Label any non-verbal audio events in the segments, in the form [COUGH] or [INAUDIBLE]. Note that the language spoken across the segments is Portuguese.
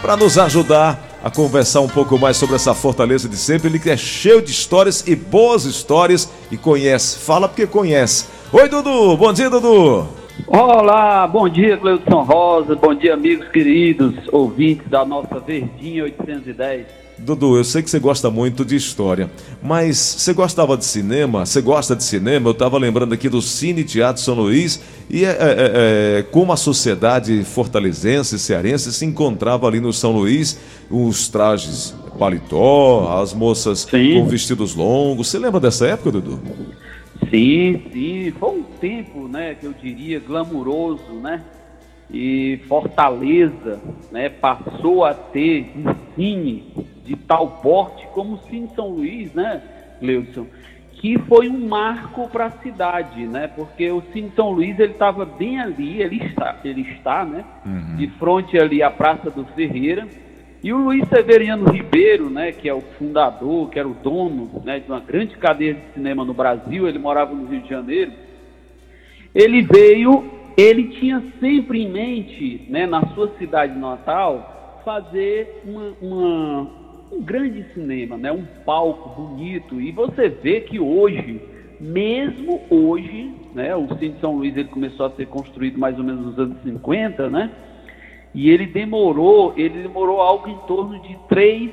para nos ajudar a conversar um pouco mais sobre essa fortaleza de sempre. Ele que é cheio de histórias e boas histórias e conhece. Fala porque conhece. Oi, Dudu. Bom dia, Dudu. Olá, bom dia, Cleudson Rosa. Bom dia, amigos queridos, ouvintes da nossa Verdinha 810. Dudu, eu sei que você gosta muito de história, mas você gostava de cinema? Você gosta de cinema? Eu estava lembrando aqui do Cine Teatro São Luís e é, é, é, é, como a sociedade fortalezense, cearense se encontrava ali no São Luís, os trajes paletó, as moças sim. com vestidos longos. Você lembra dessa época, Dudu? Sim, sim. Foi um tempo, né, que eu diria glamuroso, né? E Fortaleza, né, passou a ter um cine de tal porte como o Cine São Luís, né, Leudson? Que foi um marco para a cidade, né? Porque o Cine São Luís ele estava bem ali, ele está, ele está, né? Uhum. De frente ali à Praça do Ferreira. E o Luiz Severiano Ribeiro, né, que é o fundador, que era o dono né, de uma grande cadeia de cinema no Brasil, ele morava no Rio de Janeiro. Ele veio, ele tinha sempre em mente, né, na sua cidade natal, fazer uma, uma, um grande cinema, né? um palco bonito. E você vê que hoje, mesmo hoje, né? o Cine São Luís ele começou a ser construído mais ou menos nos anos 50, né? E ele demorou, ele demorou algo em torno de três,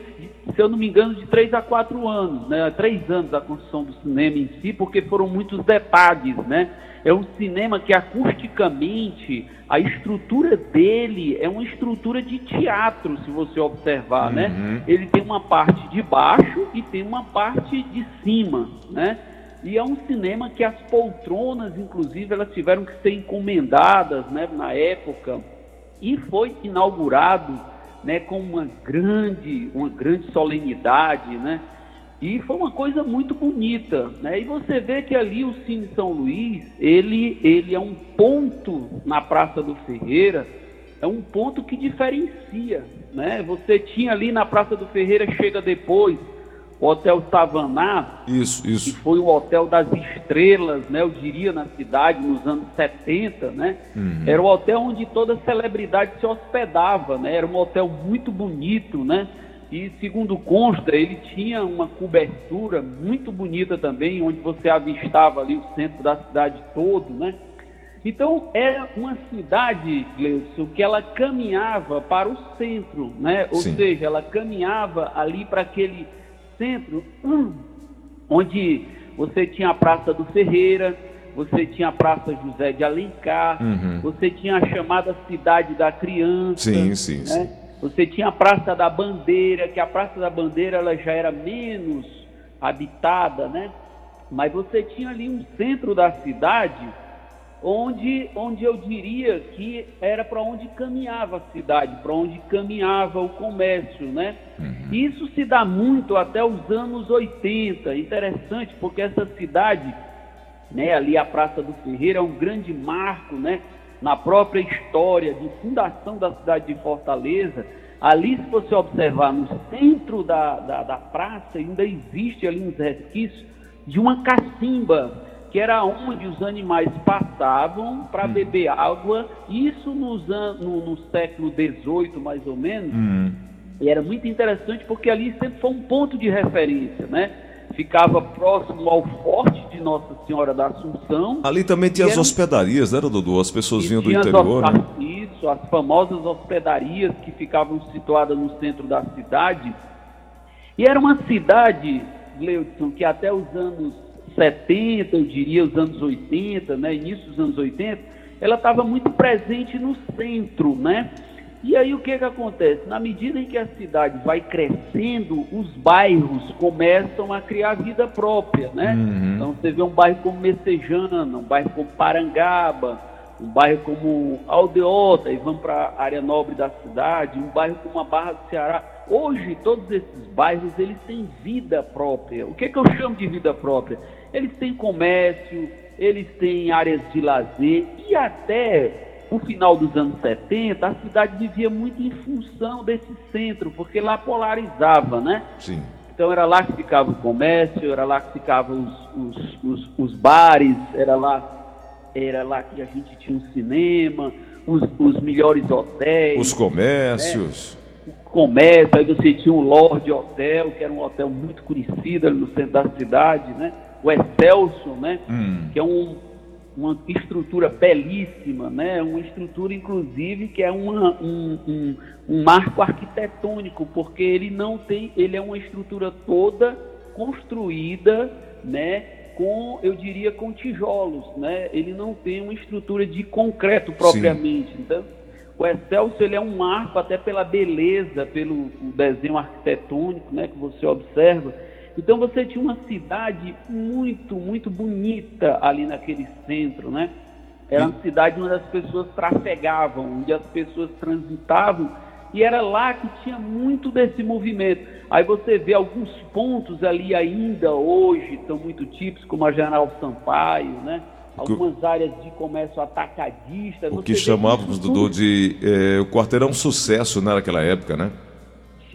se eu não me engano, de três a quatro anos, né? Três anos da construção do cinema em si, porque foram muitos detalhes, né? É um cinema que acusticamente a estrutura dele é uma estrutura de teatro, se você observar, né? uhum. né? Ele tem uma parte de baixo e tem uma parte de cima, né? E é um cinema que as poltronas, inclusive, elas tiveram que ser encomendadas, né, na época, e foi inaugurado, né, com uma grande, uma grande solenidade, né? E foi uma coisa muito bonita, né? E você vê que ali o Cine São Luís, ele, ele é um ponto na Praça do Ferreira, é um ponto que diferencia, né? Você tinha ali na Praça do Ferreira, chega depois, o Hotel Savaná, isso, isso. que foi o hotel das estrelas, né? Eu diria na cidade nos anos 70, né? Uhum. Era o hotel onde toda celebridade se hospedava, né? Era um hotel muito bonito, né? E segundo consta, ele tinha uma cobertura muito bonita também, onde você avistava ali o centro da cidade todo, né? Então era uma cidade, Gleison, que ela caminhava para o centro, né? Ou Sim. seja, ela caminhava ali para aquele centro onde você tinha a Praça do Ferreira, você tinha a Praça José de Alencar, uhum. você tinha a chamada Cidade da Criança. Sim, sim, né? sim. Você tinha a Praça da Bandeira, que a Praça da Bandeira ela já era menos habitada, né? Mas você tinha ali um centro da cidade onde, onde eu diria que era para onde caminhava a cidade, para onde caminhava o comércio, né? Uhum. Isso se dá muito até os anos 80. Interessante, porque essa cidade, né, ali a Praça do Ferreira é um grande marco, né? na própria história de fundação da cidade de Fortaleza, ali, se você observar no centro da, da, da praça, ainda existe ali uns resquícios de uma cacimba, que era onde os animais passavam para hum. beber água, isso nos no, no século XVIII, mais ou menos. Hum. E era muito interessante porque ali sempre foi um ponto de referência, né? ficava próximo ao forte de Nossa Senhora da Assunção. Ali também tinha as hospedarias, né, Dudu? As pessoas vinham do interior. As, né? Isso, as famosas hospedarias que ficavam situadas no centro da cidade. E era uma cidade, Gleudson, que até os anos 70, eu diria, os anos 80, né, início dos anos 80, ela estava muito presente no centro, né? E aí o que, que acontece? Na medida em que a cidade vai crescendo, os bairros começam a criar vida própria, né? Uhum. Então você vê um bairro como Messejana, um bairro como Parangaba, um bairro como Aldeota, e vamos para a área nobre da cidade, um bairro como a Barra do Ceará. Hoje, todos esses bairros, eles têm vida própria. O que, que eu chamo de vida própria? Eles têm comércio, eles têm áreas de lazer e até no final dos anos 70, a cidade vivia muito em função desse centro, porque lá polarizava, né? Sim. Então era lá que ficava o comércio, era lá que ficavam os, os, os, os bares, era lá, era lá que a gente tinha um cinema, os, os melhores hotéis. Os comércios. Né? comércio, aí você tinha o Lorde Hotel, que era um hotel muito conhecido ali no centro da cidade, né? O Excelso, né? Hum. Que é um, uma estrutura belíssima, né? Uma estrutura, inclusive, que é uma, um, um, um marco arquitetônico, porque ele não tem, ele é uma estrutura toda construída, né? com, eu diria, com tijolos, né? Ele não tem uma estrutura de concreto propriamente. Sim. Então, o Excelso ele é um marco até pela beleza, pelo desenho arquitetônico, né, que você observa. Então você tinha uma cidade muito, muito bonita ali naquele centro, né? Era uma cidade onde as pessoas trafegavam, onde as pessoas transitavam e era lá que tinha muito desse movimento. Aí você vê alguns pontos ali ainda hoje, são muito típicos, como a General Sampaio, né? Algumas áreas de comércio atacadista. O que chamávamos, Dudu, de é, o quarteirão sucesso né, naquela época, né?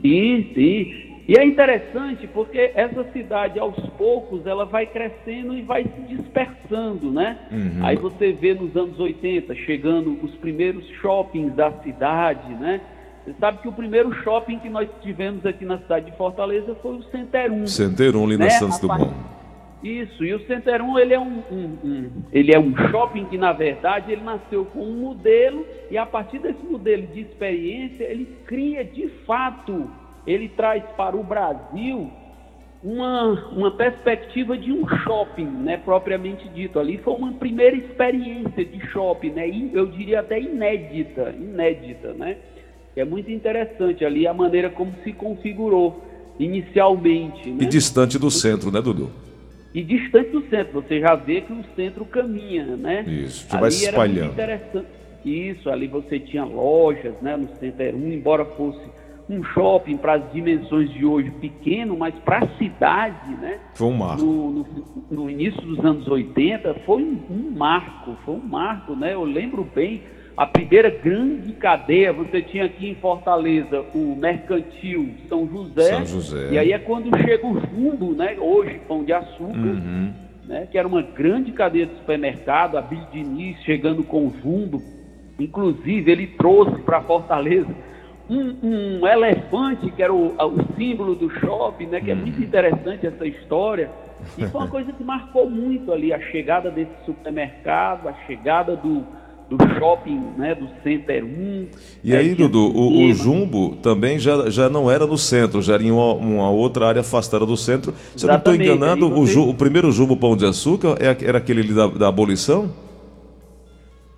Sim, sim. E é interessante porque essa cidade, aos poucos, ela vai crescendo e vai se dispersando, né? Uhum. Aí você vê nos anos 80 chegando os primeiros shoppings da cidade, né? Você sabe que o primeiro shopping que nós tivemos aqui na cidade de Fortaleza foi o Center 1. Center 1 ali né? na Santos Dumont. Isso, e o Center 1 ele é um, um, um, ele é um shopping que, na verdade, ele nasceu com um modelo e a partir desse modelo de experiência, ele cria de fato, ele traz para o Brasil uma, uma perspectiva de um shopping, né, propriamente dito. Ali foi uma primeira experiência de shopping, né, eu diria até inédita, inédita, né? É muito interessante ali a maneira como se configurou inicialmente. Né? E distante do centro, né, Dudu? E distante do centro, você já vê que o centro caminha, né? Isso, já vai se espalhando. interessante. Isso, ali você tinha lojas, né, no Center 1, embora fosse um shopping para as dimensões de hoje pequeno, mas para a cidade, né? Foi um marco. No, no, no, início dos anos 80, foi um, um marco, foi um marco, né? Eu lembro bem a primeira grande cadeia, você tinha aqui em Fortaleza o Mercantil São José. São José. E aí é quando chega o Jumbo, né? Hoje, Pão de Açúcar, uhum. né? que era uma grande cadeia de supermercado, a Bill Diniz chegando com o Jumbo. Inclusive, ele trouxe para Fortaleza um, um, elefante, que era o, o, símbolo do shopping, né? Que é muito uhum. interessante essa história. E foi uma [LAUGHS] coisa que marcou muito ali a chegada desse supermercado, a chegada do do shopping, né, do Center 1. E aí, Dudu, o, o, Jumbo também já, já não era no centro, já era em uma, uma outra área afastada do centro. Se eu não estou enganado, você... o, o, primeiro Jumbo Pão de Açúcar é era aquele da, da abolição?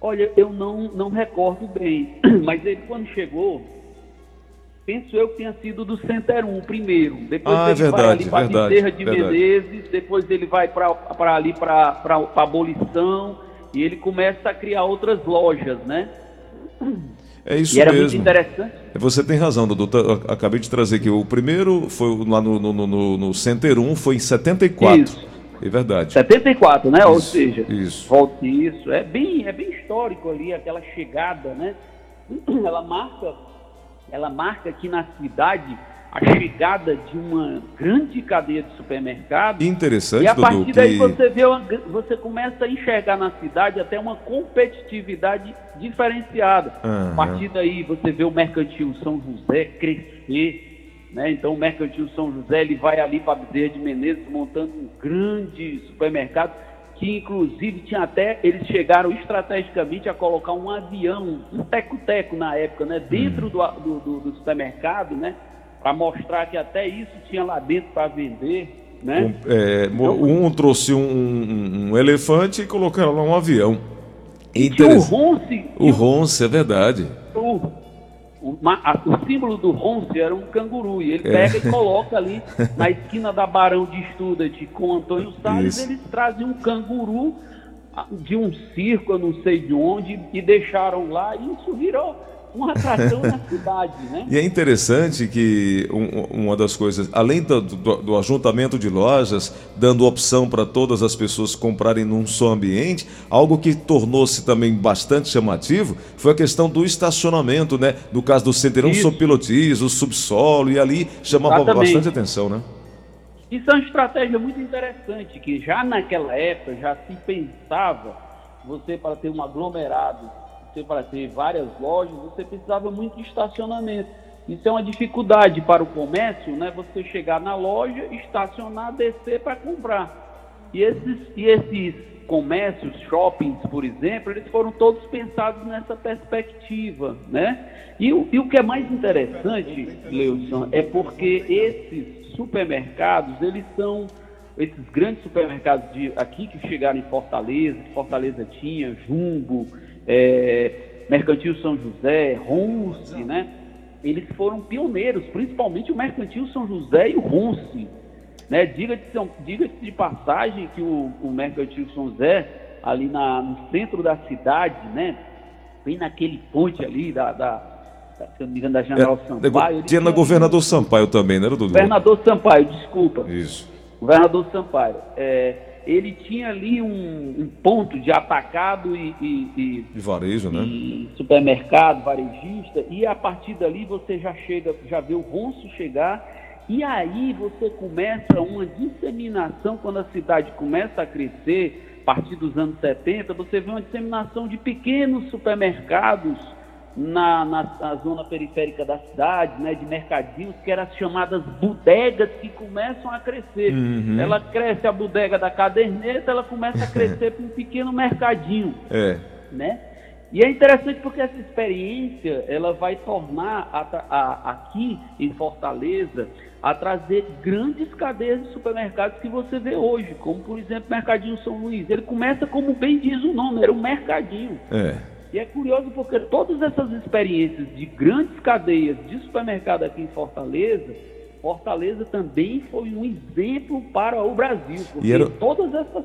Olha, eu não, não recordo bem, [CLEARS THROAT] mas ele quando chegou, penso eu que tenha sido do Center 1 primeiro. Depois ah, é ele é verdade, vai ali para a Bezerra de verdade. Menezes, depois ele vai para ali para a abolição e ele começa a criar outras lojas, né? É isso e era mesmo. Muito interessante. Você tem razão, Dudu. Acabei de trazer aqui. O primeiro foi lá no, no, no, no Center 1, foi em 74. Isso. É verdade. 74, né? Isso, Ou seja, isso. volta isso. É bem, é bem histórico ali, aquela chegada, né? [CLEARS THROAT] Ela marca, ela marca aqui na cidade a chegada de uma grande cadeia de supermercados. Interessante, E a partir Dudu, daí que... você, vê uma, você começa a enxergar na cidade até uma competitividade diferenciada. Uhum. A partir daí você vê o Mercantil São José crescer. Né? Então o Mercantil São José ele vai ali para Bezerra de Menezes montando um grande supermercado que inclusive tinha até, eles chegaram estrategicamente a colocar um avião, um teco-teco na época, né, dentro uhum. do, do, do supermercado, né, para mostrar que até isso tinha lá dentro para vender. Né? Um, é, então, um trouxe um, um, elefante e colocaram lá um avião. E o Ronce. O Ronce, é verdade. O, o, o, símbolo do Ronce era um canguru. E ele é. pega é. e [LAUGHS] coloca ali na esquina da Barão de Estudat com Antônio Salles. Eles trazem um canguru de um circo, eu não sei de onde, e deixaram lá. E isso virou uma atração na cidade, né? E é interessante que um, uma das coisas, além do, do, do, ajuntamento de lojas, dando opção para todas as pessoas comprarem num só ambiente, algo que tornou-se também bastante chamativo foi a questão do estacionamento, né? No caso do Centeirão Sopilotis, o subsolo, e ali chamava Exatamente. bastante atenção, né? Isso é uma estratégia muito interessante, que já naquela época já se pensava você para ter um aglomerado você para ter várias lojas, você precisava muito de estacionamento. Isso é uma dificuldade para o comércio, né? Você chegar na loja, estacionar, descer para comprar. E esses, e esses comércios, shoppings, por exemplo, eles foram todos pensados nessa perspectiva, né? E, o, e o que é mais interessante, Leilson, é porque esses supermercados, eles são esses grandes supermercados de, aqui que chegaram em Fortaleza, Fortaleza tinha, Jumbo, é, Mercantil São José, Ronce, né? Eles foram pioneiros, principalmente o Mercantil São José e o Ronce. Né? Diga-se diga de passagem que o, o Mercantil São José, ali na, no centro da cidade, né? bem naquele ponte ali da, da se eu não me engano, da General é, Sampaio. Tinha na Governador Governador Sampaio também, não era, Dudu? Governador Sampaio, desculpa. Isso. Governador Sampaio. É, ele tinha ali um, um, ponto de atacado e, e, e, de varejo, né? Supermercado, varejista, e a partir dali você já chega, já vê o ronço chegar, e aí você começa uma disseminação, quando a cidade começa a crescer, a partir dos anos 70, você vê uma disseminação de pequenos supermercados na, na, na, zona periférica da cidade, né, de mercadinhos, que eram as chamadas bodegas que começam a crescer. Uhum. Ela cresce a bodega da caderneta, ela começa a crescer [LAUGHS] para um pequeno mercadinho. É. Né? E é interessante porque essa experiência ela vai tornar a, a, aqui em Fortaleza a trazer grandes cadeias de supermercados que você vê hoje, como por exemplo o Mercadinho São Luís. Ele começa como bem diz o nome, era um mercadinho. É. E é curioso porque todas essas experiências de grandes cadeias de supermercado aqui em Fortaleza, Fortaleza também foi um exemplo para o Brasil, porque era... todas essas,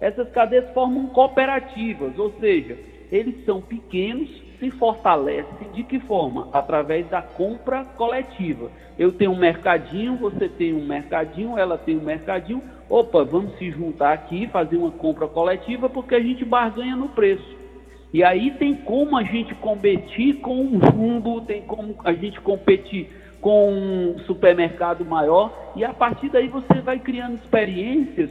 essas cadeias formam cooperativas, ou seja, eles são pequenos, se fortalecem de que forma? Através da compra coletiva. Eu tenho um mercadinho, você tem um mercadinho, ela tem um mercadinho. Opa, vamos se juntar aqui, fazer uma compra coletiva, porque a gente barganha no preço. E aí tem como a gente competir com um jumbo, tem como a gente competir com um supermercado maior, e a partir daí você vai criando experiências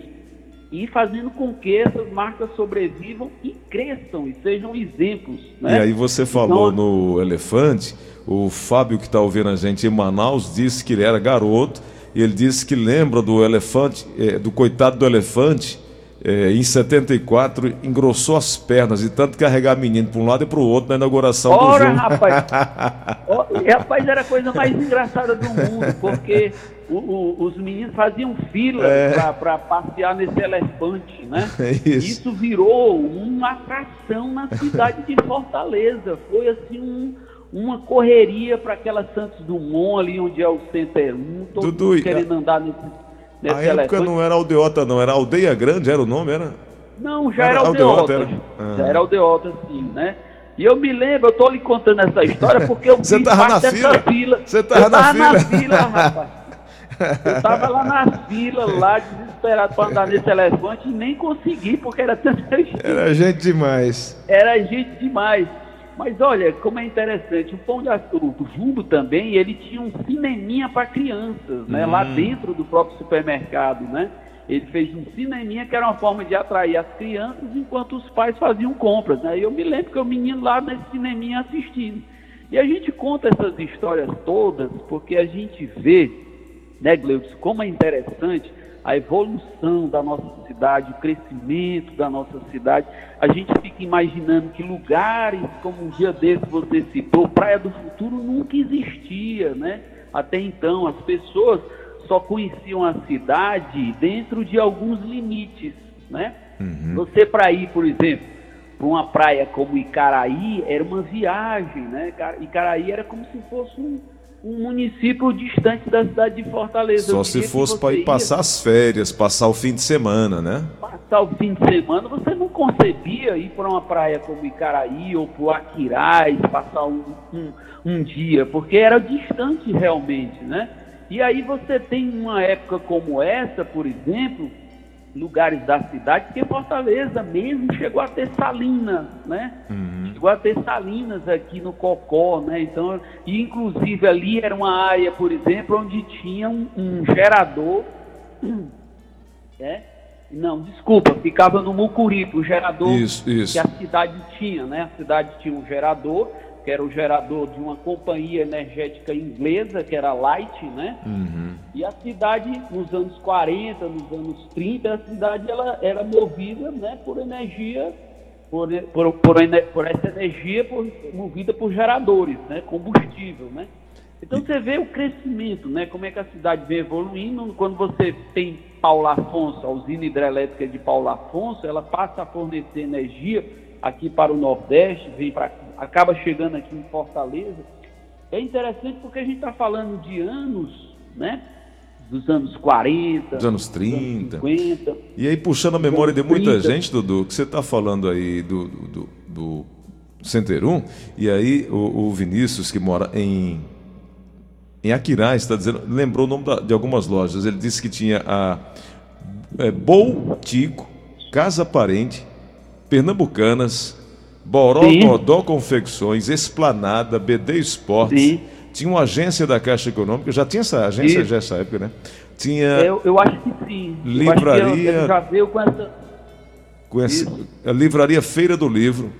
e fazendo com que essas marcas sobrevivam e cresçam e sejam exemplos. Né? E aí você falou então, no elefante, o Fábio que está ouvindo a gente em Manaus disse que ele era garoto e ele disse que lembra do elefante, é, do coitado do elefante é, em 74, engrossou as pernas e tanto carregar menino para um lado e para o outro na inauguração Ora, do jogo. rapaz! [LAUGHS] oh, rapaz, era a coisa mais engraçada do mundo, porque o, o, os meninos faziam fila é. para passear nesse elefante, né? É isso. isso virou uma atração na cidade de Fortaleza. Foi assim um uma correria para aquela Santos Dumont ali onde é o Center 1, todo Dudu, mundo querendo andar nesse a época não era aldeota, não, era aldeia grande, era o nome, era? Não, já era, era aldeota. aldeota era... Ah. Já era aldeota, sim, né? E eu me lembro, eu estou lhe contando essa história porque eu Você tava na fila? fila. Você estava na, na fila, rapaz. [LAUGHS] Eu estava lá na fila, lá desesperado para andar nesse elefante e nem consegui, porque era tanta gente. Era gente demais. Era gente demais. Mas olha, como é interessante, o Pão de Açúcar, o Jumbo também, ele tinha um cineminha para crianças, né? Hum. Lá dentro do próprio supermercado, né? Ele fez um cineminha que era uma forma de atrair as crianças enquanto os pais faziam compras, né? E eu me lembro que o menino lá nesse cineminha assistindo. E a gente conta essas histórias todas porque a gente vê, né, Gleudson, como é interessante a evolução da nossa cidade, o crescimento da nossa cidade, a gente fica imaginando que lugares como um dia desse você citou, Praia do Futuro nunca existia, né? Até então as pessoas só conheciam a cidade dentro de alguns limites, né? Uhum. Você para ir, por exemplo, para uma praia como Icaraí era uma viagem, né? Icaraí era como se fosse um um município distante da cidade de Fortaleza. Só se fosse para ir passar as férias, passar o fim de semana, né? Passar o fim de semana, você não concebia ir para uma praia como Icaraí ou para o Aquiraz, passar um, um, um dia, porque era distante realmente, né? E aí você tem uma época como essa, por exemplo, lugares da cidade, porque Fortaleza mesmo chegou a ter salinas, né? Uhum. Chegou a ter salinas aqui no Cocó, né? Então, e inclusive ali era uma área, por exemplo, onde tinha um, um gerador, [CLEARS THROAT] né? Não, desculpa, ficava no Mucuripe, o gerador isso, isso. que a cidade tinha, né? A cidade tinha um gerador que era o gerador de uma companhia energética inglesa, que era a Light, né? Uhum. E a cidade, nos anos 40, nos anos 30, a cidade ela era movida né, por energia, por, por, por, por essa energia por, movida por geradores, né? Combustível, né? Então você vê o crescimento, né? Como é que a cidade vem evoluindo. Quando você tem Paulo Afonso, a usina hidrelétrica de Paulo Afonso, ela passa a fornecer energia aqui para o Nordeste, vem para, acaba chegando aqui em Fortaleza. É interessante porque a gente está falando de anos, né? Dos anos 40, dos anos 30. Dos anos 50, e aí, puxando a memória de muita 30. gente, Dudu, que você está falando aí do, do, do Center 1, e aí o, o Vinícius, que mora em em Aquirá, está dizendo, lembrou o nome da, de algumas lojas. Ele disse que tinha a é, Bol Tico, Casa Parente, Pernambucanas, Boró Godó Confecções, Esplanada, BD Esportes. Sim. Tinha uma agência da Caixa Econômica, já tinha essa agência Isso. já essa época, né? Tinha. Eu, eu acho que sim. Livraria. Eu, eu já veio com essa. Com essa a livraria Feira do Livro.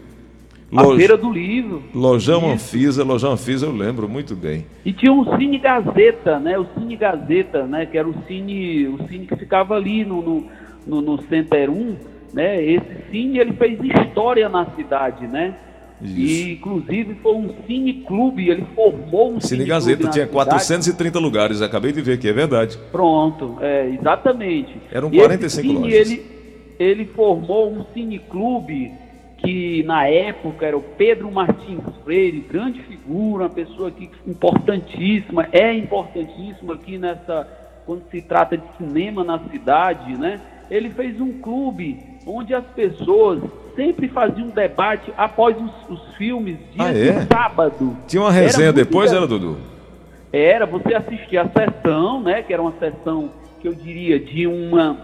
A Feira do Livro. Lojão Isso. Anfisa, Lojão Anfisa eu lembro muito bem. E tinha um Cine Gazeta, né? O Cine Gazeta, né? Que era o cine, o cine que ficava ali no, no, no, no Center 1, né? Esse cine, ele fez história na cidade, né? Isso. E, inclusive, foi um cine clube, ele formou um Cine, cine Gazeta, tinha 430 lugares, acabei de ver aqui, é verdade. Pronto, é, exatamente. Eram 45 cine, lojas. Ele, ele formou um cine clube que na época era o Pedro Martins Freire, grande figura, uma pessoa aqui importantíssima, é importantíssima aqui nessa, quando se trata de cinema na cidade, né? Ele fez um clube onde as pessoas sempre faziam debate após os, os filmes, dia ah, é? de sábado. Tinha uma resenha era depois, era, Dudu? Era, você assistia a sessão, né? Que era uma sessão que eu diria de uma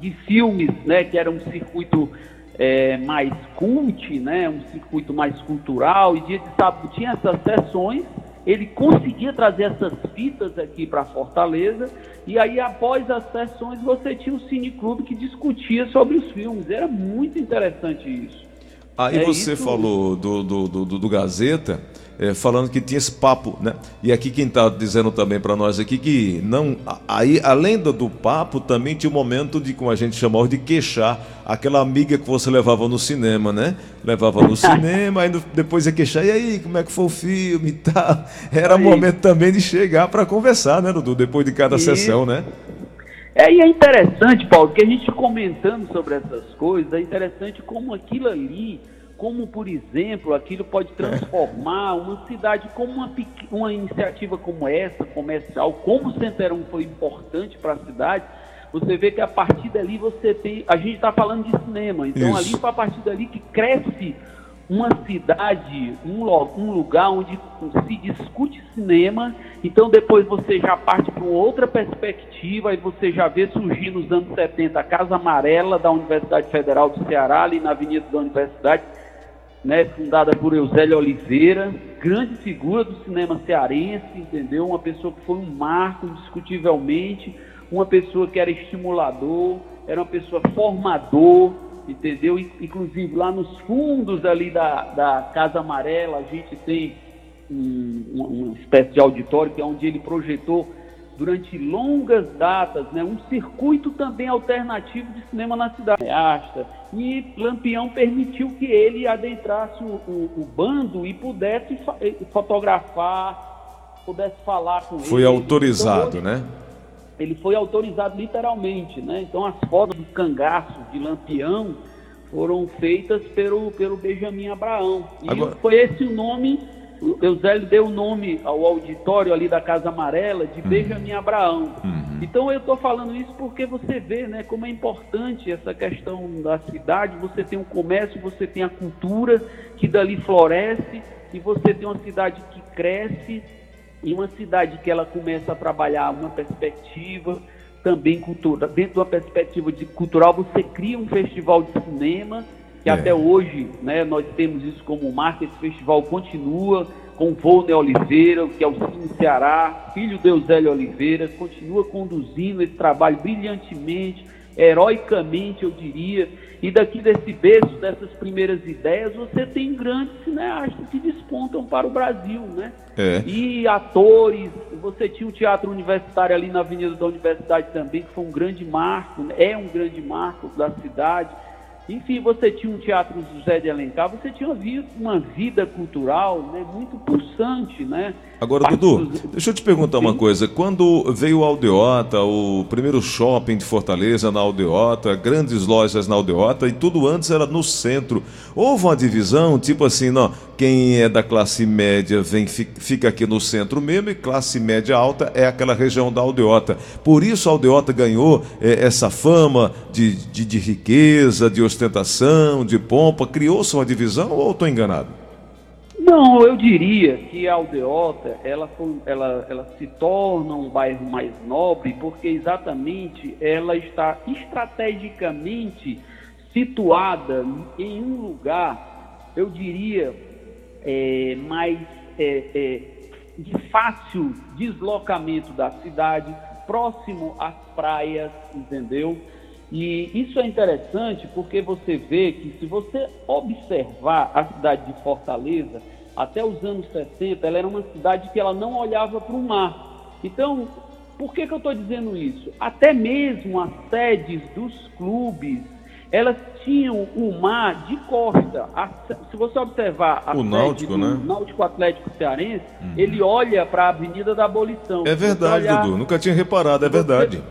de filmes, né? Que era um circuito é, mais cult, né, um circuito mais cultural, e dia de sábado tinha essas sessões, ele conseguia trazer essas fitas aqui para Fortaleza, e aí após as sessões você tinha o Cineclube que discutia sobre os filmes, era muito interessante isso. Aí é você isso... falou do, do, do, do Gazeta, é, falando que tinha esse papo, né? E aqui quem está dizendo também para nós aqui que não, aí além do, do, papo também tinha um momento de como a gente chamava de queixar aquela amiga que você levava no cinema, né? Levava no [LAUGHS] cinema, aí depois ia queixar e aí como é que foi o filme e tal. Era aí. momento também de chegar para conversar, né, Dudu? Depois de cada sessão, né? É, e é interessante, Paulo, que a gente comentando sobre essas coisas, é interessante como aquilo ali como, por exemplo, aquilo pode transformar uma cidade como uma, uma iniciativa como essa, comercial, como o Centerão foi importante para a cidade, você vê que a partir dali você tem. A gente está falando de cinema, então Isso. ali foi a partir dali que cresce uma cidade, um, um lugar onde se discute cinema, então depois você já parte para outra perspectiva e você já vê surgir nos anos 70 a Casa Amarela da Universidade Federal do Ceará, ali na Avenida da Universidade, né, fundada por Eusélio Oliveira, grande figura do cinema cearense, entendeu? Uma pessoa que foi um marco, indiscutivelmente, uma pessoa que era estimulador, era uma pessoa formador, entendeu? Inclusive lá nos fundos ali da, da Casa Amarela, a gente tem um, uma espécie de auditório que é onde ele projetou durante longas datas, né, um circuito também alternativo de cinema na cidade. E Lampião permitiu que ele adentrasse o, o, o bando e pudesse fotografar, pudesse falar com Foi ele. Foi autorizado, então, né? Ele foi autorizado literalmente, né? Então as fotos do cangaço de Lampião foram feitas pelo, pelo Benjamin Abraão. E Agora... foi esse o nome o Eusélio deu o nome ao auditório ali da Casa Amarela de uhum. Benjamin Abraão. Uhum. Então eu estou falando isso porque você vê né, como é importante essa questão da cidade. Você tem o comércio, você tem a cultura que dali floresce e você tem uma cidade que cresce e uma cidade que ela começa a trabalhar uma perspectiva também cultura. Dentro de uma perspectiva de cultural, você cria um festival de cinema que é. até hoje né, nós temos isso como marca, esse festival continua com o Volney Oliveira, que é o Cine Ceará, filho de Eusélio Oliveira, continua conduzindo esse trabalho brilhantemente, heroicamente, eu diria. E daqui desse berço, dessas primeiras ideias, você tem grandes cineastas que despontam para o Brasil, né? É. E atores, você tinha o Teatro Universitário ali na Avenida da Universidade também, que foi um grande marco, né? é um grande marco da cidade. Enfim, você tinha um teatro José de Alencar, você tinha uma vida cultural né, muito pulsante, né? Agora, Dudu, deixa eu te perguntar uma coisa. Quando veio o Aldeota, o primeiro shopping de Fortaleza na Aldeota, grandes lojas na Aldeota, e tudo antes era no centro, houve uma divisão, tipo assim, não, quem é da classe média vem fica aqui no centro mesmo, e classe média alta é aquela região da Aldeota. Por isso a Aldeota ganhou é, essa fama de, de, de riqueza, de ostentação, de pompa. Criou-se uma divisão ou estou enganado? Não, eu diria que a Aldeota ela, ela, ela se torna um bairro mais nobre porque exatamente ela está estrategicamente situada em um lugar, eu diria, é, mais é, é, de fácil deslocamento da cidade, próximo às praias, entendeu? E isso é interessante porque você vê que se você observar a cidade de Fortaleza, até os anos 60, ela era uma cidade que ela não olhava para o mar. Então, por que, que eu estou dizendo isso? Até mesmo as sedes dos clubes, elas tinham o mar de costa. A, se você observar a o Náutico, né? Náutico Atlético Cearense, uhum. ele olha para a Avenida da Abolição. É verdade, olhar, Dudu. Nunca tinha reparado, é verdade.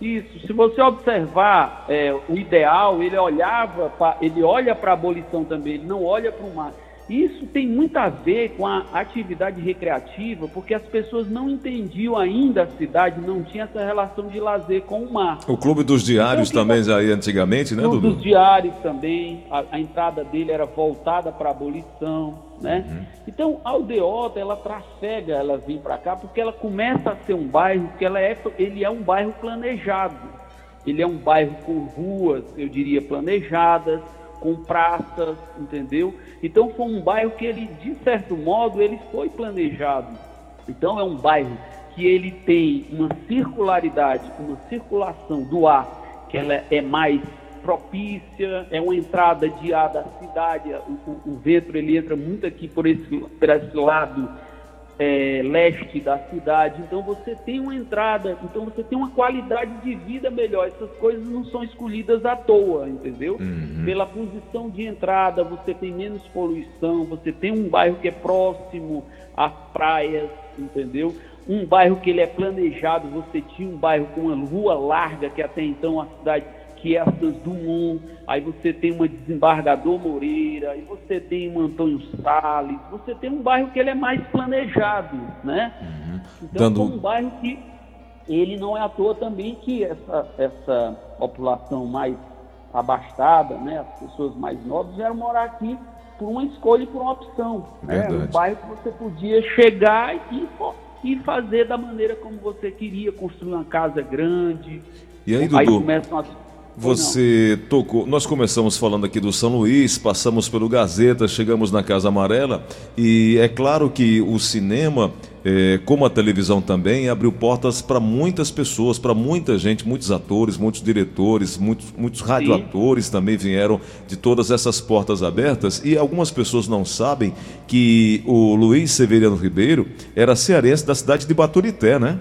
Isso. Se você observar é, o ideal, ele olhava, pra, ele olha para a abolição também. Ele não olha para o mar. Isso tem muito a ver com a atividade recreativa, porque as pessoas não entendiam ainda a cidade, não tinha essa relação de lazer com o mar. O Clube dos Diários então, também já ia antigamente, né, Dudu? O Clube dos Diários também, a, a entrada dele era voltada para a abolição, né? Uhum. Então, a Aldeota, ela trafega, ela vem para cá, porque ela começa a ser um bairro que ela é, ele é um bairro planejado. Ele é um bairro com ruas, eu diria, planejadas, com praças, entendeu? Então foi um bairro que ele, de certo modo, ele foi planejado. Então é um bairro que ele tem uma circularidade, uma circulação do ar que ela é mais propícia, é uma entrada de ar da cidade, o, o, o vento ele entra muito aqui por esse, por esse lado é, leste da cidade, então você tem uma entrada, então você tem uma qualidade de vida melhor. Essas coisas não são escolhidas à toa, entendeu? Uhum. Pela posição de entrada, você tem menos poluição, você tem um bairro que é próximo às praias, entendeu? Um bairro que ele é planejado, você tinha um bairro com uma rua larga, que até então a cidade que é a Santos Dumont, aí você tem uma Desembargador Moreira, aí você tem um Antônio Salles, você tem um bairro que ele é mais planejado, né? Uhum. Então Dando... é um bairro que ele não é à toa também que essa, essa população mais abastada, né, as pessoas mais nobres vieram morar aqui por uma escolha e por uma opção. Né? Um bairro que você podia chegar e, e fazer da maneira como você queria, construir uma casa grande. E aí, Dudu? Aí começam as você tocou. Nós começamos falando aqui do São Luís, passamos pelo Gazeta, chegamos na Casa Amarela e é claro que o cinema, é, como a televisão também, abriu portas para muitas pessoas, para muita gente, muitos atores, muitos diretores, muitos, muitos radioatores também vieram de todas essas portas abertas e algumas pessoas não sabem que o Luiz Severiano Ribeiro era cearense da cidade de Baturité, né?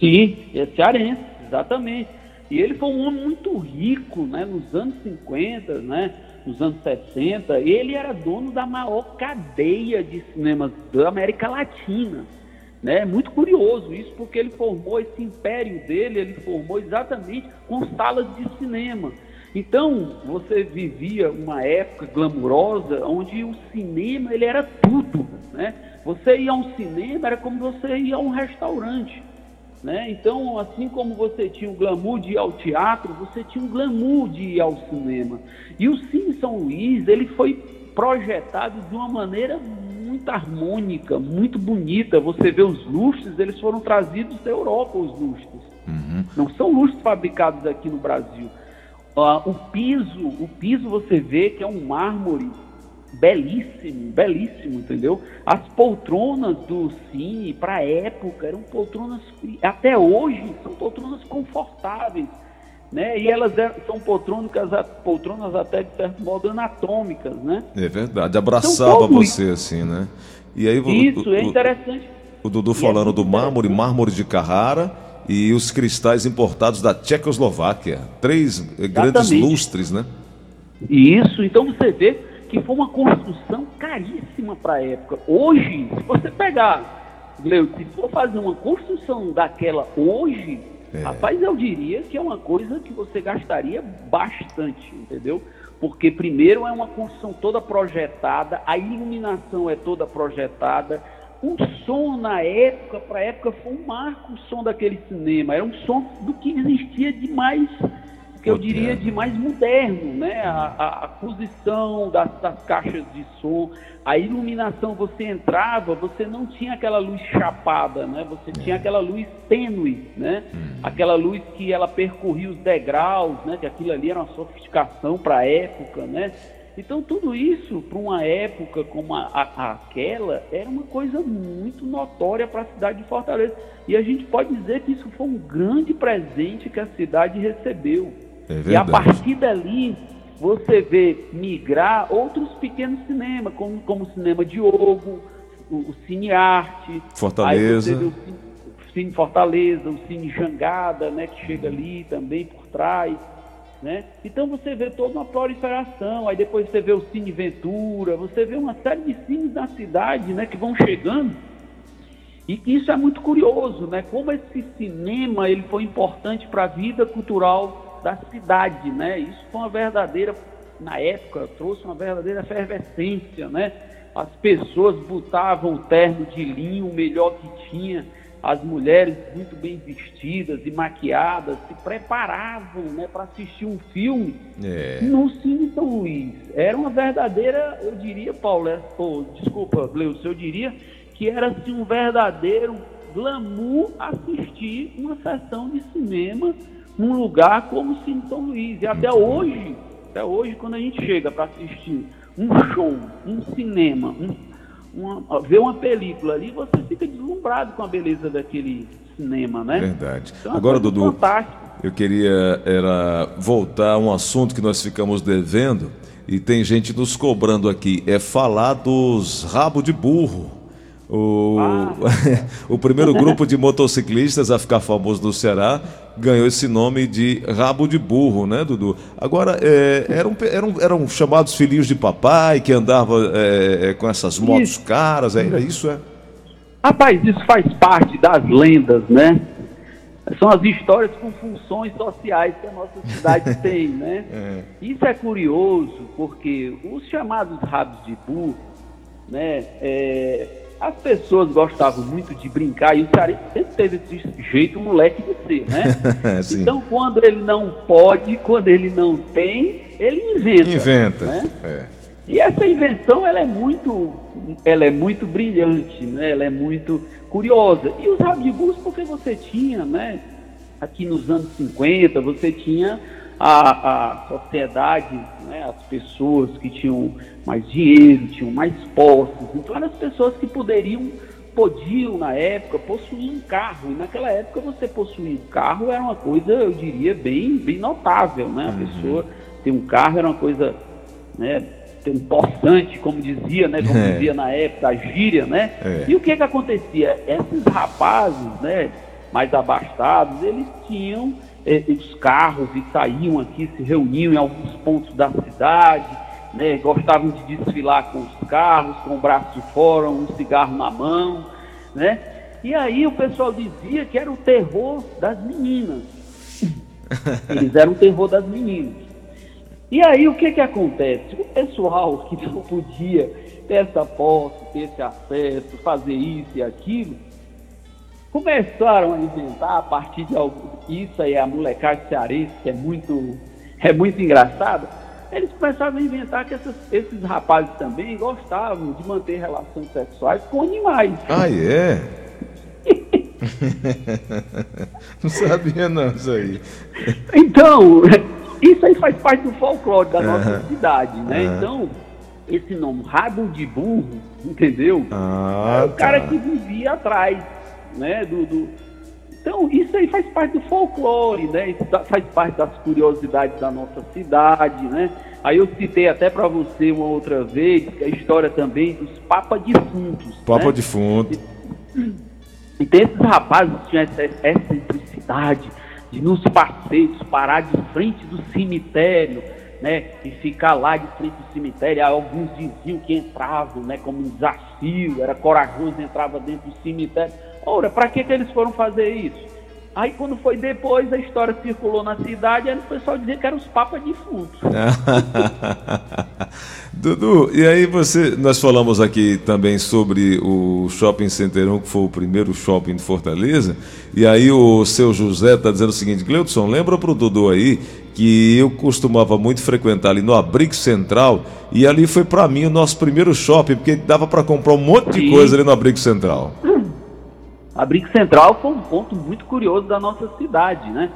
Sim, é cearense, exatamente. E ele foi um homem muito rico, né? Nos anos 50, né? Nos anos 60, ele era dono da maior cadeia de cinemas da América Latina. Né? Muito curioso isso, porque ele formou esse império dele, ele formou exatamente com salas de cinema. Então, você vivia uma época glamurosa onde o cinema ele era tudo, né? Você ia a um cinema era como você ia a um restaurante. Né? Então, assim como você tinha o glamour de ir ao teatro, você tinha o glamour de ir ao cinema. E o Cine São Luís, ele foi projetado de uma maneira muito harmônica, muito bonita. Você vê os lustres, eles foram trazidos da Europa, os lustres. Uhum. Não são lustres fabricados aqui no Brasil. Uh, o piso, o piso você vê que é um mármore belíssimo, belíssimo, entendeu? As poltronas do Cine, para a época, eram poltronas, até hoje, são poltronas confortáveis. né? E elas são poltronas, poltronas até de certo modo anatômicas, né? É verdade, abraçava você assim, né? E aí Isso, o, é interessante. O, o Dudu falando é do mármore, mármore de Carrara e os cristais importados da Tchecoslováquia. Três Exatamente. grandes lustres, né? Isso, então você vê que foi uma construção caríssima para a época. Hoje, se você pegar, Gleu, se for fazer uma construção daquela hoje, é. rapaz, eu diria que é uma coisa que você gastaria bastante, entendeu? Porque primeiro é uma construção toda projetada, a iluminação é toda projetada, o som na época, para a época, foi um marco o som daquele cinema. Era um som do que existia de mais, que eu diria, de mais moderno, né? A, a, a posição das, das, caixas de som, a iluminação, você entrava, você não tinha aquela luz chapada, né? Você tinha aquela luz tênue, né? Hum. Aquela luz que ela percorria os degraus, né? Que aquilo ali era uma sofisticação para a época, né? Então, tudo isso, para uma época como a, a, aquela, era uma coisa muito notória para a cidade de Fortaleza. E a gente pode dizer que isso foi um grande presente que a cidade recebeu. É e a partir dali, você vê migrar outros pequenos cinemas, como, como o Cinema Diogo, o, o Cine Arte. Fortaleza. o Cine, o Cine Fortaleza, o Cine Jangada, né, que chega ali também por trás. Né? Então você vê toda uma proliferação, aí depois você vê o Cine Ventura, você vê uma série de cines na cidade né, que vão chegando, e que isso é muito curioso, né? como esse cinema ele foi importante para a vida cultural da cidade. Né? Isso foi uma verdadeira, na época, trouxe uma verdadeira efervescência. Né? As pessoas botavam o terno de linho, o melhor que tinha, as mulheres muito bem vestidas e maquiadas se preparavam né, para assistir um filme é. no Cine São Luís. Era uma verdadeira, eu diria, Paulo, é, oh, desculpa, Gleus, eu diria que era assim, um verdadeiro glamour assistir uma sessão de cinema num lugar como o Cine São Luís. E até muito hoje, até hoje, quando a gente chega para assistir um show, um cinema, um uma, ver uma película ali, você fica deslumbrado com a beleza daquele cinema, né? Verdade. Então, é Agora, Dudu, fantástico. eu queria era voltar a um assunto que nós ficamos devendo e tem gente nos cobrando aqui, é falar dos rabo de burro. O, ah. [LAUGHS] o primeiro grupo de motociclistas a ficar famoso no Ceará ganhou esse nome de rabo de burro, né, Dudu? Agora, é, eram, eram, eram chamados filhinhos de papai que andavam é, é, com essas motos isso. caras, era isso, é? Rapaz, isso faz parte das lendas, né? São as histórias com funções sociais que a nossa cidade [LAUGHS] tem, né? É. Isso é curioso, porque os chamados rabos de burro, né? É, as pessoas gostavam muito de brincar e o Cearense sempre teve esse jeito moleque de ser, né? [LAUGHS] então, quando ele não pode, quando ele não tem, ele inventa. Inventa. Né? É. E essa invenção ela é muito, ela é muito brilhante, né? Ela é muito curiosa. E os rabibus, porque você tinha, né? Aqui nos anos 50, você tinha a, a sociedade, né, as pessoas que tinham mais dinheiro, tinham mais posses, então eram as pessoas que poderiam, podiam na época possuir um carro, e naquela época você possuir um carro era uma coisa, eu diria, bem, bem notável, né? A uhum. pessoa ter um carro era uma coisa, né? Ter um possante, como dizia, né? Como é. dizia na época, a gíria, né? É. E o que que acontecia? Esses rapazes, né? Mais abastados, eles tinham eh, os carros e saíam aqui, se reuniam em alguns pontos da cidade, né, gostavam de desfilar com os carros, com o braço de fora, um cigarro na mão, né? E aí o pessoal dizia que era o terror das meninas. [LAUGHS] Eles eram o terror das meninas. E aí o que que acontece? O pessoal que não podia ter essa posse, ter esse acesso, fazer isso e aquilo, começaram a inventar a partir de algo, isso aí a molecada cearense, que é muito, é muito engraçado, eles começaram a inventar que essas, esses rapazes também gostavam de manter relações sexuais com animais. Ah, é? [LAUGHS] não sabia não isso aí. Então, isso aí faz parte do folclore da nossa cidade, né? Então, esse nome, rabo de burro, entendeu? Ah, é o cara tá. que vivia atrás né, do, do Então, isso aí faz parte do folclore, né? Isso faz parte das curiosidades da nossa cidade, né? Aí eu citei até para você uma outra vez a história também dos Papa Defuntos. Papa né? Defunto. Então esses rapazes tinham essa, simplicidade de nos passeios parar de frente do cemitério, né? E ficar lá de frente do cemitério. Alguns diziam que entravam, né? Como um desafio, era corajoso, entrava dentro do cemitério. Ora, para que, que eles foram fazer isso? Aí quando foi depois, a história circulou na cidade, aí o pessoal dizia que eram os papas defuntos. [LAUGHS] Dudu, e aí você, nós falamos aqui também sobre o Shopping Centerão, que foi o primeiro shopping de Fortaleza, e aí o seu José está dizendo o seguinte, Gleudson, lembra pro Dudu aí que eu costumava muito frequentar ali no Abrigo Central, e ali foi para mim o nosso primeiro shopping, porque dava para comprar um monte de coisa ali no Abrigo Central. [LAUGHS] Abrigo Central foi um ponto muito curioso da nossa cidade, né?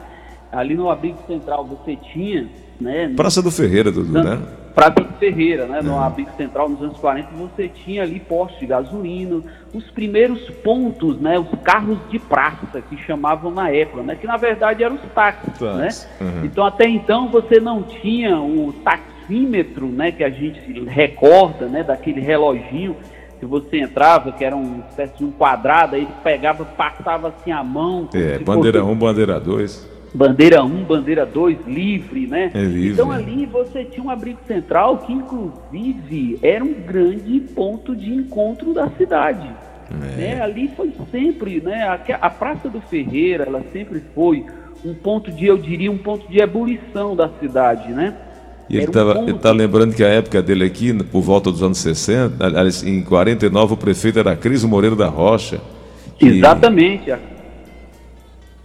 Ali no Abrigo Central você tinha, né? Praça do Ferreira, Dudu, né? Praça do Ferreira, né? No é. Abrigo Central, nos anos 40, você tinha ali postos de gasolina, os primeiros pontos, né? Os carros de praça, que chamavam na época, né? Que na verdade eram os táxis, né? Uhum. Então até então você não tinha o taxímetro, né? Que a gente recorda, né? Daquele reloginho que você entrava, que era uma espécie de um quadrado, aí ele pegava, passava assim a mão. É, bandeira 1, um, bandeira 2. Bandeira 1, um, bandeira 2, livre, né? É livre. Então ali você tinha um abrigo central que inclusive era um grande ponto de encontro da cidade. É. Né? Ali foi sempre, né? A, a Praça do Ferreira, ela sempre foi um ponto de, eu diria, um ponto de ebulição da cidade, né? E ele está um lembrando que a época dele aqui, por volta dos anos 60, em 49, o prefeito era Cris Moreira da Rocha. Exatamente. A,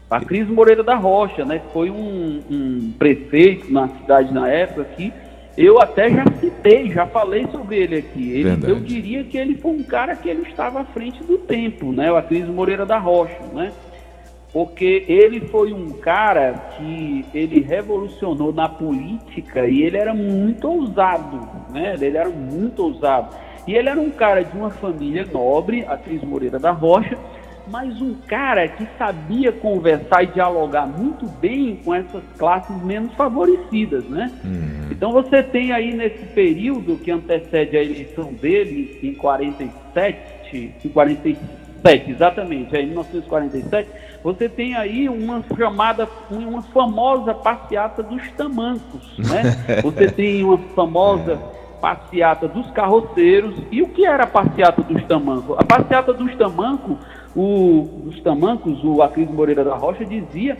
a Cris Moreira da Rocha, né? Foi um, um, prefeito na cidade na época que eu até já citei, já falei sobre ele aqui. Ele, eu diria que ele foi um cara que ele estava à frente do tempo, né? O Cris Moreira da Rocha, né? Porque ele foi um cara que ele revolucionou na política e ele era muito ousado, né? Ele era muito ousado. E ele era um cara de uma família nobre, a Cris Moreira da Rocha, mas um cara que sabia conversar e dialogar muito bem com essas classes menos favorecidas, né? Uhum. Então você tem aí nesse período que antecede a eleição dele, em 47, em 47, exatamente, é em 1947, você tem aí uma chamada, uma famosa passeata dos tamancos, né? [LAUGHS] Você tem uma famosa passeata dos carroceiros. E o que era a passeata dos tamancos? A passeata dos tamancos, o, dos tamancos, o Acris Moreira da Rocha dizia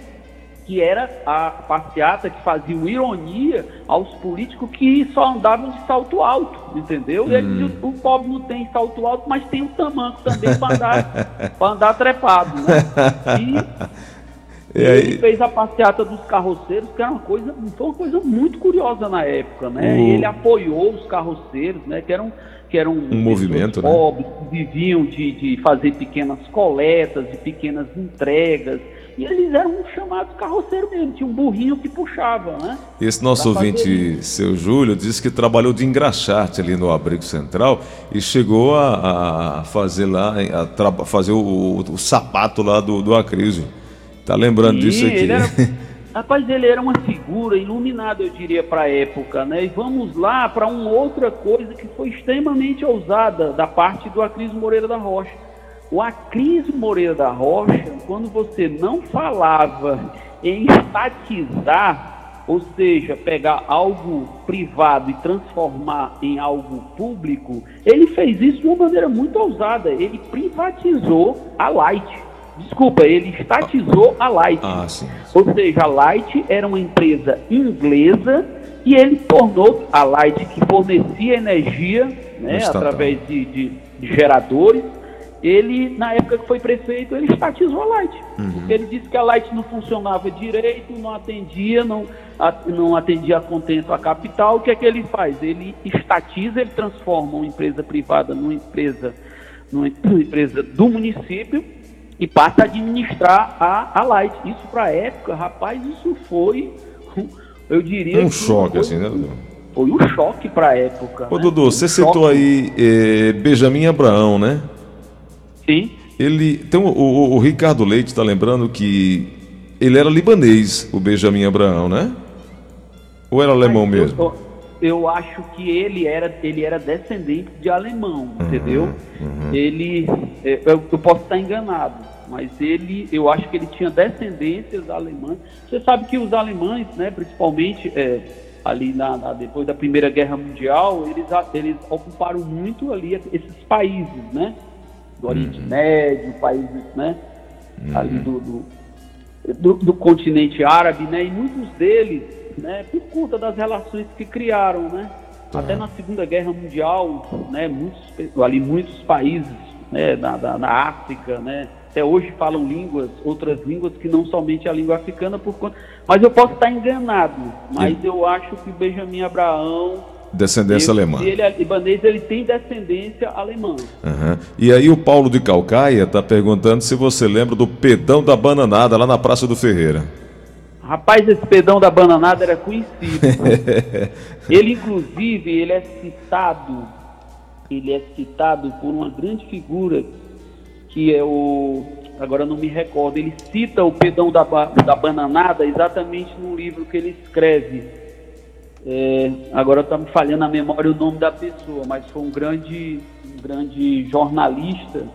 que era a passeata que fazia ironia aos políticos que só andavam de salto alto, entendeu? Hum. Ele, o, o pobre não tem salto alto, mas tem o tamanco também para andar, [LAUGHS] andar trepado, né? E, [LAUGHS] e ele fez a passeata dos carroceiros, que era uma coisa, foi uma coisa muito curiosa na época, né? Ele apoiou os carroceiros, né? Que eram que eram um movimento, né? pobres, né? que viviam de, de fazer pequenas coletas, de pequenas entregas e eles eram chamados carroceiros mesmo, tinha um burrinho que puxava, né? Esse nosso ouvinte, seu Júlio, disse que trabalhou de engraxate ali no Abrigo Central e chegou a, a fazer lá, a fazer o, o, o, sapato lá do, do Acrísio. Tá lembrando Sim, disso aqui? Era, [LAUGHS] rapaz, ele era uma figura iluminada, eu diria, para a época, né? E vamos lá para uma outra coisa que foi extremamente ousada da parte do Acrísio Moreira da Rocha o Acris Moreira da Rocha, quando você não falava em estatizar, ou seja, pegar algo privado e transformar em algo público, ele fez isso de uma maneira muito ousada. Ele privatizou a Light. Desculpa, ele estatizou a Light. Ah, sim, sim. Ou seja, a Light era uma empresa inglesa e ele tornou a Light que fornecia energia né, através de, de, de geradores ele, na época que foi prefeito, ele estatizou a Light. Uhum. Porque ele disse que a Light não funcionava direito, não atendia, não, não atendia a contento a capital. O que é que ele faz? Ele estatiza, ele transforma uma empresa privada numa empresa, numa [CLEARS THROAT] empresa do município e passa a administrar a, a Light. Isso para a época, rapaz, isso foi, eu diria... Um choque, foi, assim, né, Foi um choque para a época. Ô, né? Dudu, você citou aí eh, Benjamin Abraão, né? Sim. Ele tem o, o, Ricardo Leite está lembrando que ele era libanês, o Benjamin Abraão, né? Ou era alemão Mas mesmo? Eu, eu acho que ele era, ele era descendente de alemão, Uhum, entendeu? Ele, é, eu, eu posso estar enganado, mas ele, eu acho que ele tinha descendências alemãs. Você sabe que os alemães, né, principalmente é, ali na, na- depois da Primeira Guerra Mundial, eles, eles ocuparam muito ali esses países, né? Do Oriente Médio, países, né? Ali do, do, do, do continente árabe, né? E muitos deles, né? Por conta das relações que criaram, né? Até na Segunda Guerra Mundial, né? Muitos, ali muitos países, né? Na, da- na África, né? Até hoje falam línguas, outras línguas que não somente a língua africana, por conta. Mas eu posso estar enganado. Mas eu acho que Benjamin Abraão Descendência ele, alemã. se ele é libanês, ele tem descendência alemã. Aham. E aí o Paulo de Calcaia está perguntando se você lembra do pedão da bananada lá na Praça do Ferreira. Rapaz, esse pedão da bananada era conhecido. [LAUGHS] ele, inclusive, ele é citado, ele é citado por uma grande figura que é o, agora não me recordo, ele cita o pedão da, da bananada exatamente no livro que ele escreve. É, agora está me falhando a memória o nome da pessoa, mas foi um grande, um grande jornalista.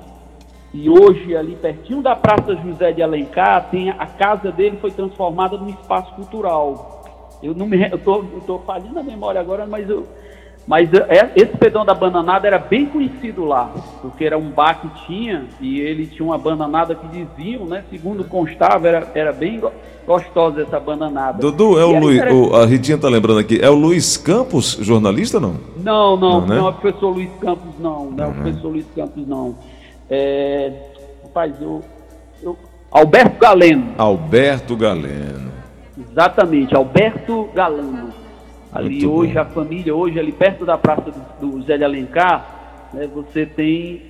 E hoje, ali pertinho da Praça José de Alencar, tem a, casa dele foi transformada num espaço cultural. Eu não me, eu tô, eu tô falhando a memória agora, mas eu, mas é- esse pedão da bananada era bem conhecido lá, porque era um bar que tinha e ele tinha uma bananada que diziam, né? Segundo constava, era, era bem go- gostosa essa bananada. Dudu, é o era Luiz, interessante- o- a Ritinha tá lembrando aqui, é o Luiz Campos, jornalista não? Não, não, Não, não, né? é o professor Luiz Campos, não. Não é o professor Luiz Campos, não. É, rapaz, eu, eu- Alberto Galeno, Alberto Galeno. exatamente, Alberto Galeno. Ali Muito hoje, bom. a família, hoje, ali perto da Praça do, do Zé de Alencar, né, você tem.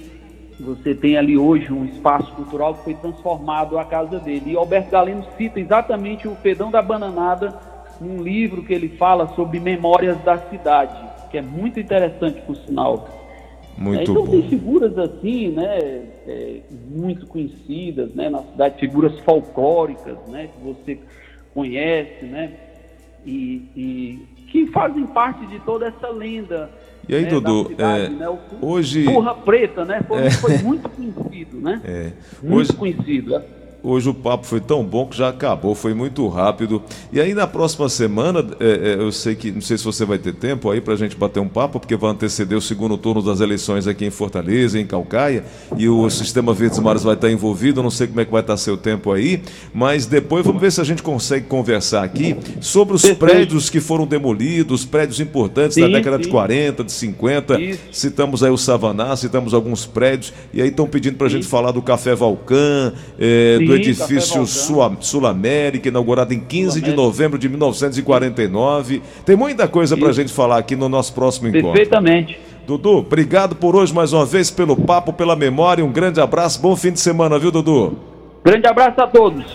Você tem ali hoje um espaço cultural que foi transformado a casa dele. E Alberto Galeno cita exatamente o Pedão da Bananada num livro que ele fala sobre memórias da cidade, que é muito interessante, por sinal. Muito É, então bom. tem figuras assim, né, é, muito conhecidas, né, na cidade, figuras folclóricas, né, que você conhece, né, e, e que fazem parte de toda essa lenda. E aí, né, Dudu, da cidade, é, né, o hoje- Burra Preta, né, foi, [LAUGHS] foi muito conhecido, né, É. muito Hoje, conhecido. Hoje o papo foi tão bom que já acabou, foi muito rápido. E aí na próxima semana, é, é, eu sei que, não sei se você vai ter tempo aí pra gente bater um papo, porque vai anteceder o segundo turno das eleições aqui em Fortaleza, em Calcaia, e o Sistema Verdes Mares vai estar envolvido, não sei como é que vai estar seu tempo aí, mas depois vamos ver se a gente consegue conversar aqui sobre os Perfeito. prédios que foram demolidos, prédios importantes da Sim, década de sim. 40, de 50, Isso. citamos aí o Savaná, citamos alguns prédios, e aí estão pedindo para a gente falar do Café Valcã, eh, Sim, do edifício Sul-América, inaugurado em 15 de novembro de 1949. Tem muita coisa para a gente falar aqui no nosso próximo encontro. Perfeitamente. Dudu, obrigado por hoje mais uma vez, pelo papo, pela memória. Um grande abraço, bom fim de semana, viu, Dudu? Grande abraço a todos.